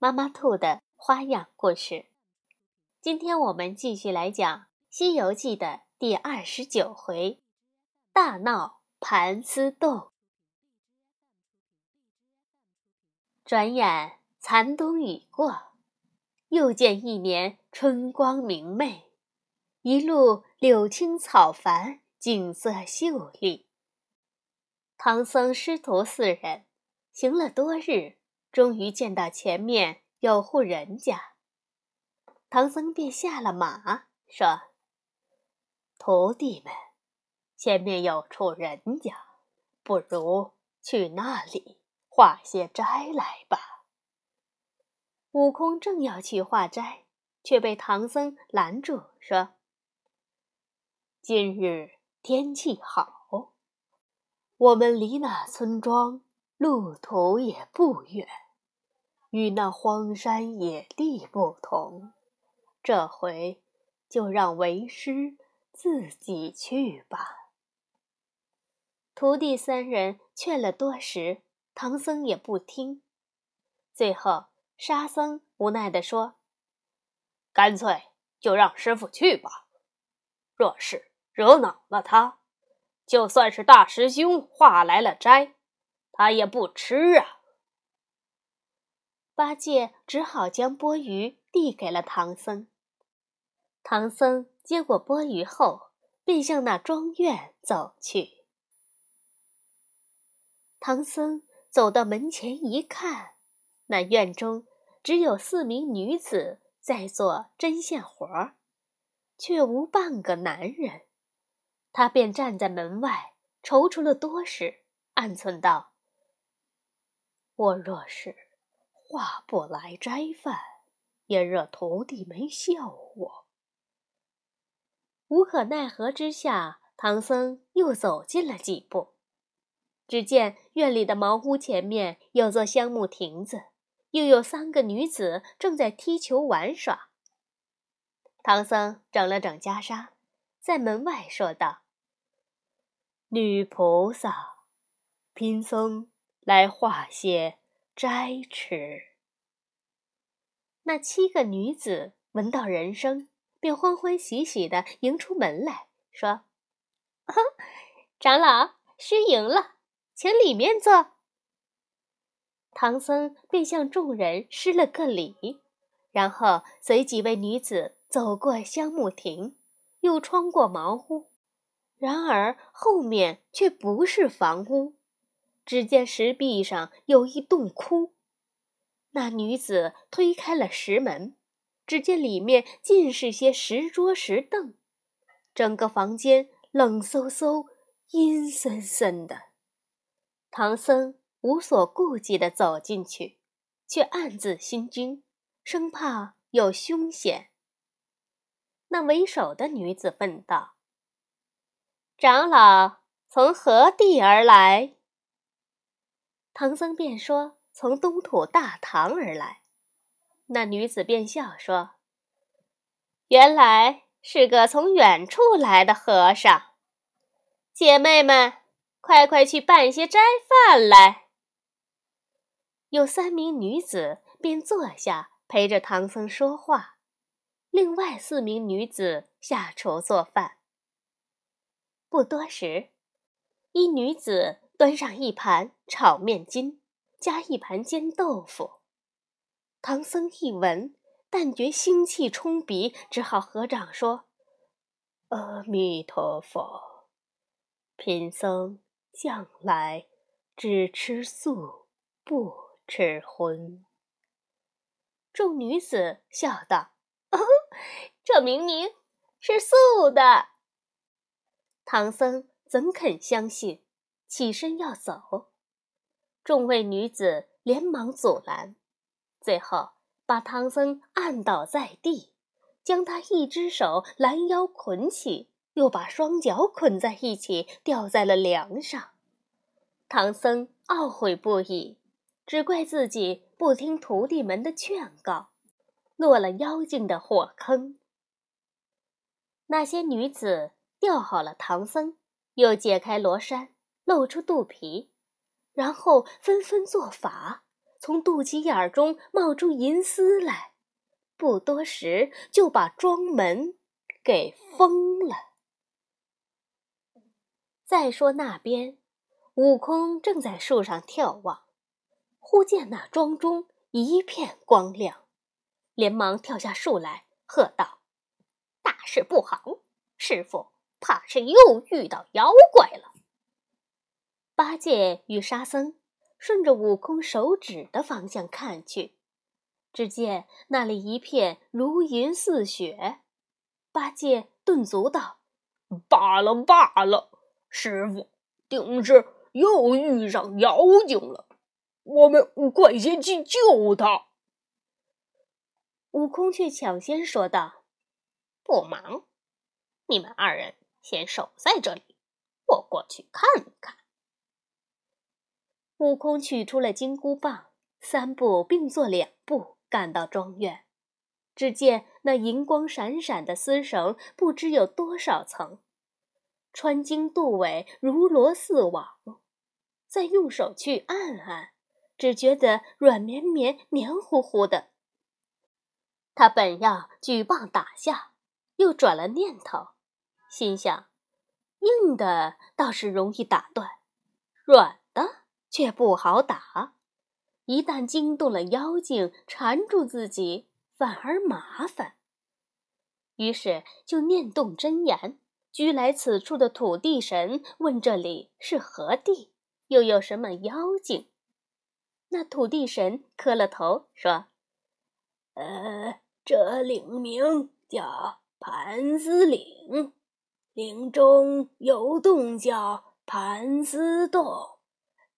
妈妈兔的花样故事，今天我们继续来讲《西游记》的第二十九回“大闹盘丝洞”。转眼残冬已过，又见一年春光明媚，一路柳青草繁，景色秀丽。唐僧师徒四人行了多日。终于见到前面有户人家，唐僧便下了马，说：“徒弟们，前面有处人家，不如去那里化些斋来吧。”悟空正要去化斋，却被唐僧拦住，说：“今日天气好，我们离那村庄……”路途也不远，与那荒山野地不同。这回就让为师自己去吧。徒弟三人劝了多时，唐僧也不听。最后，沙僧无奈地说：“干脆就让师傅去吧。若是惹恼了他，就算是大师兄化来了斋。”他也不吃啊！八戒只好将钵盂递给了唐僧。唐僧接过钵盂后，便向那庄院走去。唐僧走到门前一看，那院中只有四名女子在做针线活儿，却无半个男人。他便站在门外踌躇了多时，暗忖道。我若是化不来斋饭，也惹徒弟们笑我。无可奈何之下，唐僧又走近了几步，只见院里的茅屋前面有座香木亭子，又有三个女子正在踢球玩耍。唐僧整了整袈裟，在门外说道：“女菩萨，贫僧。”来化些斋吃。那七个女子闻到人声，便欢欢喜喜的迎出门来说：“长老失迎了，请里面坐。”唐僧便向众人施了个礼，然后随几位女子走过香木亭，又穿过茅屋，然而后面却不是房屋。只见石壁上有一洞窟，那女子推开了石门，只见里面尽是些石桌石凳，整个房间冷飕飕、阴森森的。唐僧无所顾忌地走进去，却暗自心惊，生怕有凶险。那为首的女子问道：“长老从何地而来？”唐僧便说：“从东土大唐而来。”那女子便笑说：“原来是个从远处来的和尚。姐妹们，快快去办些斋饭来。”有三名女子便坐下陪着唐僧说话，另外四名女子下厨做饭。不多时，一女子。端上一盘炒面筋，加一盘煎豆腐。唐僧一闻，但觉腥气冲鼻，只好合掌说：“阿弥陀佛，贫僧向来只吃素，不吃荤。”众女子笑道：“哦，这明明是素的。”唐僧怎肯相信？起身要走，众位女子连忙阻拦，最后把唐僧按倒在地，将他一只手拦腰捆起，又把双脚捆在一起，吊在了梁上。唐僧懊悔不已，只怪自己不听徒弟们的劝告，落了妖精的火坑。那些女子吊好了唐僧，又解开罗衫，露出肚皮，然后纷纷做法，从肚脐眼中冒出银丝来，不多时就把庄门给封了。再说那边，悟空正在树上眺望，忽见那庄中一片光亮，连忙跳下树来，喝道。大事不好！师傅怕是又遇到妖怪了。八戒与沙僧顺着悟空手指的方向看去，只见那里一片如云似雪。八戒顿足道：“罢了罢了，师傅定是又遇上妖精了。我们快些去救他。”悟空却抢先说道。不忙，你们二人先守在这里，我过去看看。悟空取出了金箍棒，三步并作两步赶到庄院。只见那银光闪闪的丝绳不知有多少层，穿经渡尾，如罗似网。再用手去按按，只觉得软绵绵、黏糊糊的。他本要举棒打下。又转了念头，心想：硬的倒是容易打断，软却不好打。一旦惊动了妖精，缠住自己，反而麻烦。于是就念动真言，居来此处的土地神问：“这里是何地？又有什么妖精？”那土地神磕了头，说：“呃，这岭名叫……”盘丝岭，岭中有洞叫盘丝洞，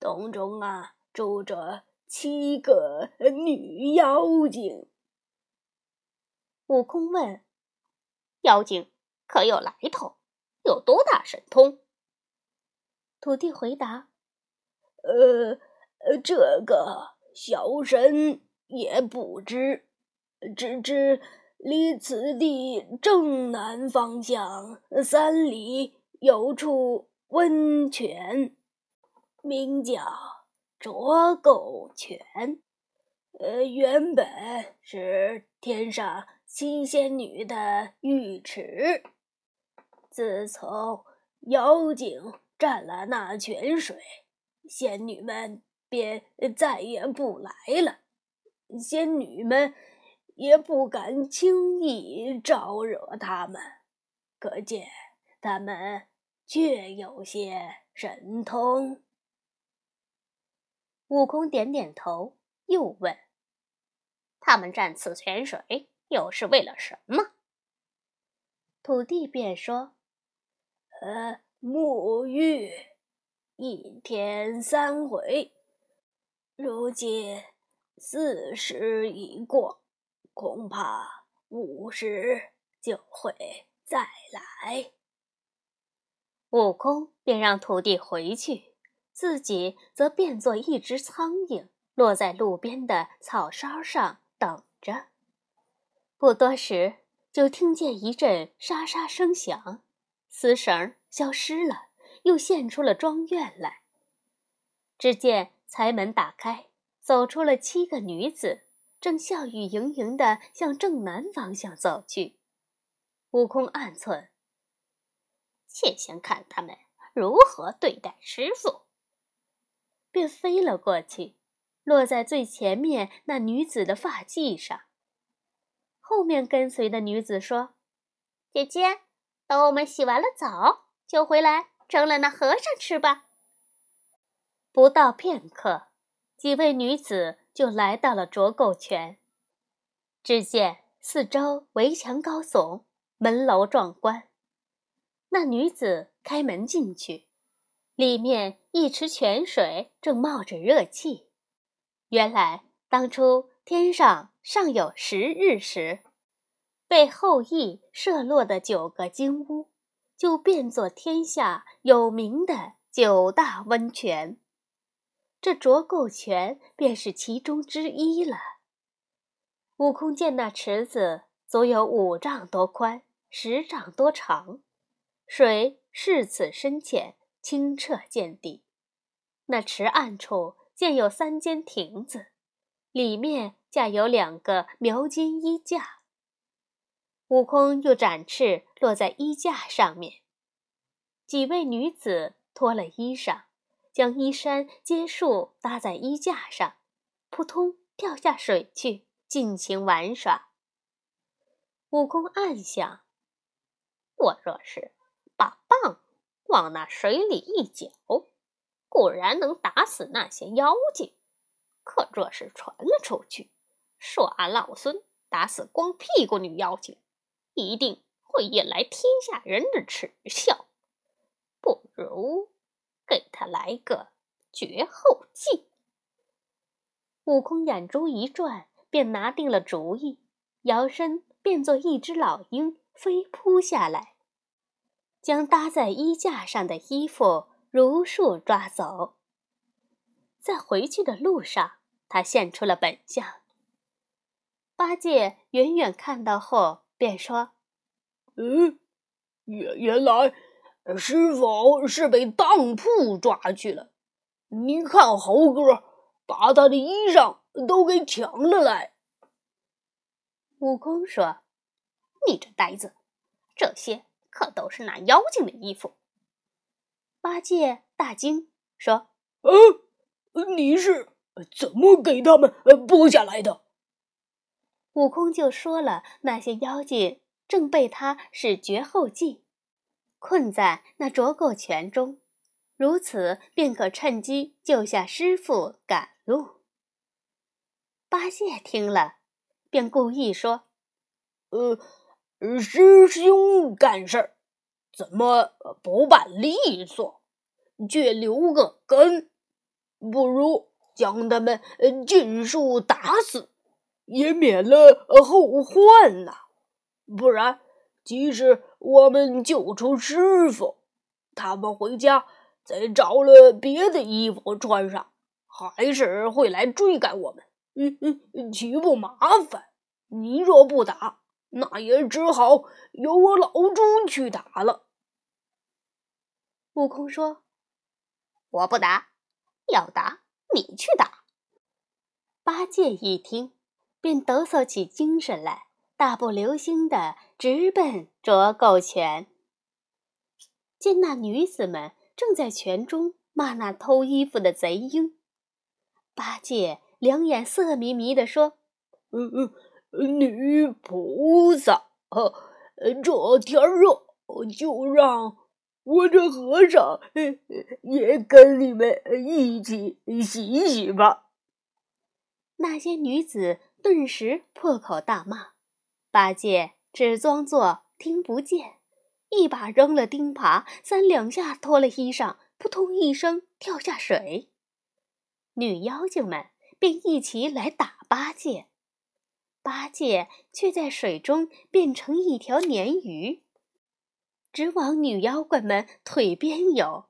洞中啊住着七个女妖精。悟空问：“妖精可有来头？有多大神通？”土地回答：“呃，这个小神也不知，只知。”离此地正南方向三里有处温泉，名叫浊垢泉。呃，原本是天上七仙女的浴池。自从妖精占了那泉水，仙女们便再也不来了。仙女们。也不敢轻易招惹他们，可见他们确有些神通。悟空点点头，又问：“他们占此泉水，又是为了什么？”土地便说：“呃，沐浴，一天三回，如今四时已过。”恐怕午时就会再来。悟空便让徒弟回去，自己则变作一只苍蝇，落在路边的草梢上等着。不多时，就听见一阵沙沙声响，丝绳消失了，又现出了庄院来。只见财门打开，走出了七个女子。正笑语盈盈地向正南方向走去，悟空暗忖：且先看他们如何对待师傅。便飞了过去，落在最前面那女子的发髻上。后面跟随的女子说：“姐姐，等我们洗完了澡，就回来蒸了那和尚吃吧。”不到片刻，几位女子。就来到了卓垢泉，只见四周围墙高耸，门楼壮观。那女子开门进去，里面一池泉水正冒着热气。原来当初天上尚有十日时，被后羿射落的九个金乌，就变作天下有名的九大温泉。这浊垢泉便是其中之一了。悟空见那池子足有五丈多宽，十丈多长，水是此深浅，清澈见底。那池岸处建有三间亭子，里面架有两个描金衣架。悟空又展翅落在衣架上面，几位女子脱了衣裳。将衣衫接束搭在衣架上，扑通跳下水去，尽情玩耍。悟空暗想：我若是把棒往那水里一搅，固然能打死那些妖精；可若是传了出去，说俺老孙打死光屁股女妖精，一定会引来天下人的耻笑。不如……给他来个绝后计。悟空眼珠一转，便拿定了主意，摇身变作一只老鹰，飞扑下来，将搭在衣架上的衣服如数抓走。在回去的路上，他现出了本相。八戒远远看到后，便说：“嗯，原原来……”师傅是被当铺抓去了，你看猴哥把他的衣裳都给抢了来。悟空说：“你这呆子，这些可都是那妖精的衣服。”八戒大惊说：“呃，你是怎么给他们剥下来的？”悟空就说了那些妖精正被他使绝后计。困在那浊垢泉中，如此便可趁机救下师傅赶路。八戒听了，便故意说：“呃，师兄干事儿怎么不办利索，却留个根？不如将他们尽数打死，也免了后患呐！不然……”即使我们救出师傅，他们回家再找了别的衣服穿上，还是会来追赶我们，嗯嗯，岂不麻烦？你若不打，那也只好由我老猪去打了。悟空说：“我不打，要打你去打。”八戒一听，便抖擞起精神来。大步流星的直奔浊垢泉，见那女子们正在泉中骂那偷衣服的贼鹰，八戒两眼色迷迷的说：“嗯嗯，女菩萨，呃，这天热，就让我这和尚也跟你们一起洗洗吧。”那些女子顿时破口大骂。八戒只装作听不见，一把扔了钉耙，三两下脱了衣裳，扑通一声跳下水。女妖精们便一起来打八戒，八戒却在水中变成一条鲶鱼，直往女妖怪们腿边游。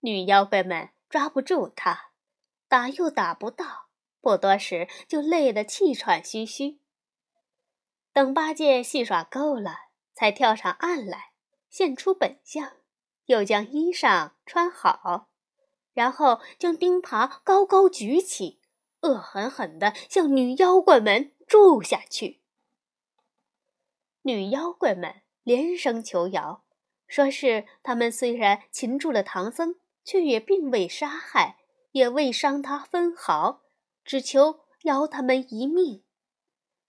女妖怪们抓不住他，打又打不到，不多时就累得气喘吁吁。等八戒戏耍够了，才跳上岸来，现出本相，又将衣裳穿好，然后将钉耙高高举起，恶狠狠地向女妖怪们住下去。女妖怪们连声求饶，说是他们虽然擒住了唐僧，却也并未杀害，也未伤他分毫，只求饶他们一命。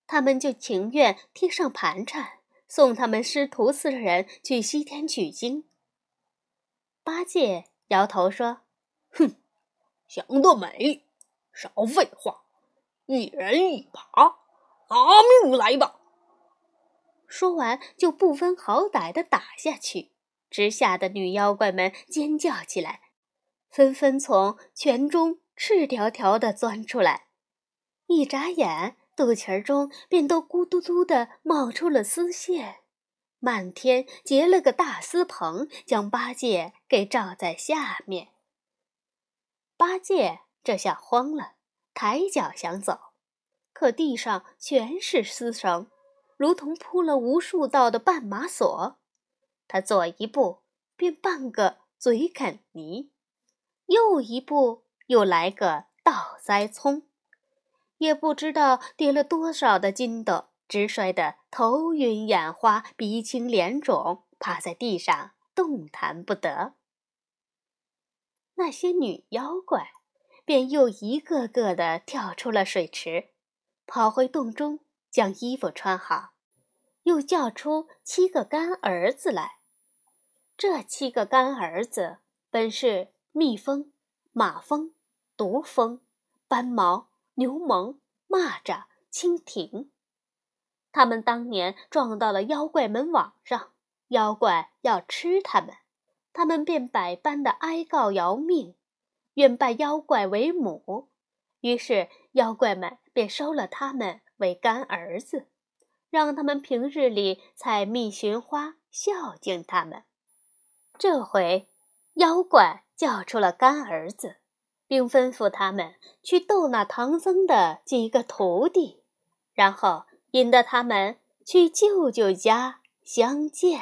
他们就情愿贴上盘缠，送他们师徒四人去西天取经。八戒摇头说：“哼，想得美！少废话，一人一把，拿命来吧！”说完，就不分好歹的打下去，直吓得女妖怪们尖叫起来，纷纷从泉中赤条条的钻出来。一眨眼，肚脐儿中便都咕嘟嘟的冒出了丝线，满天结了个大丝棚，将八戒给罩在下面。八戒这下慌了，抬脚想走，可地上全是丝绳，如同铺了无数道的绊马索。他左一步便半个嘴啃泥，右一步又来个倒栽葱。也不知道跌了多少的筋斗，直摔得头晕眼花、鼻青脸肿，趴在地上动弹不得。那些女妖怪便又一个个的跳出了水池，跑回洞中将衣服穿好，又叫出七个干儿子来。这七个干儿子本是蜜蜂、马蜂、毒蜂、斑毛。牛虻、蚂蚱、蜻蜓，他们当年撞到了妖怪门网上，妖怪要吃他们，他们便百般的哀告饶命，愿拜妖怪为母。于是妖怪们便收了他们为干儿子，让他们平日里采蜜寻花，孝敬他们。这回妖怪叫出了干儿子。并吩咐他们去逗那唐僧的几个徒弟，然后引得他们去舅舅家相见。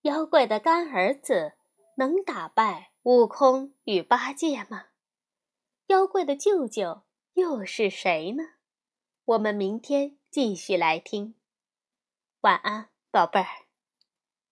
妖怪的干儿子能打败悟空与八戒吗？妖怪的舅舅又是谁呢？我们明天继续来听。晚安，宝贝儿。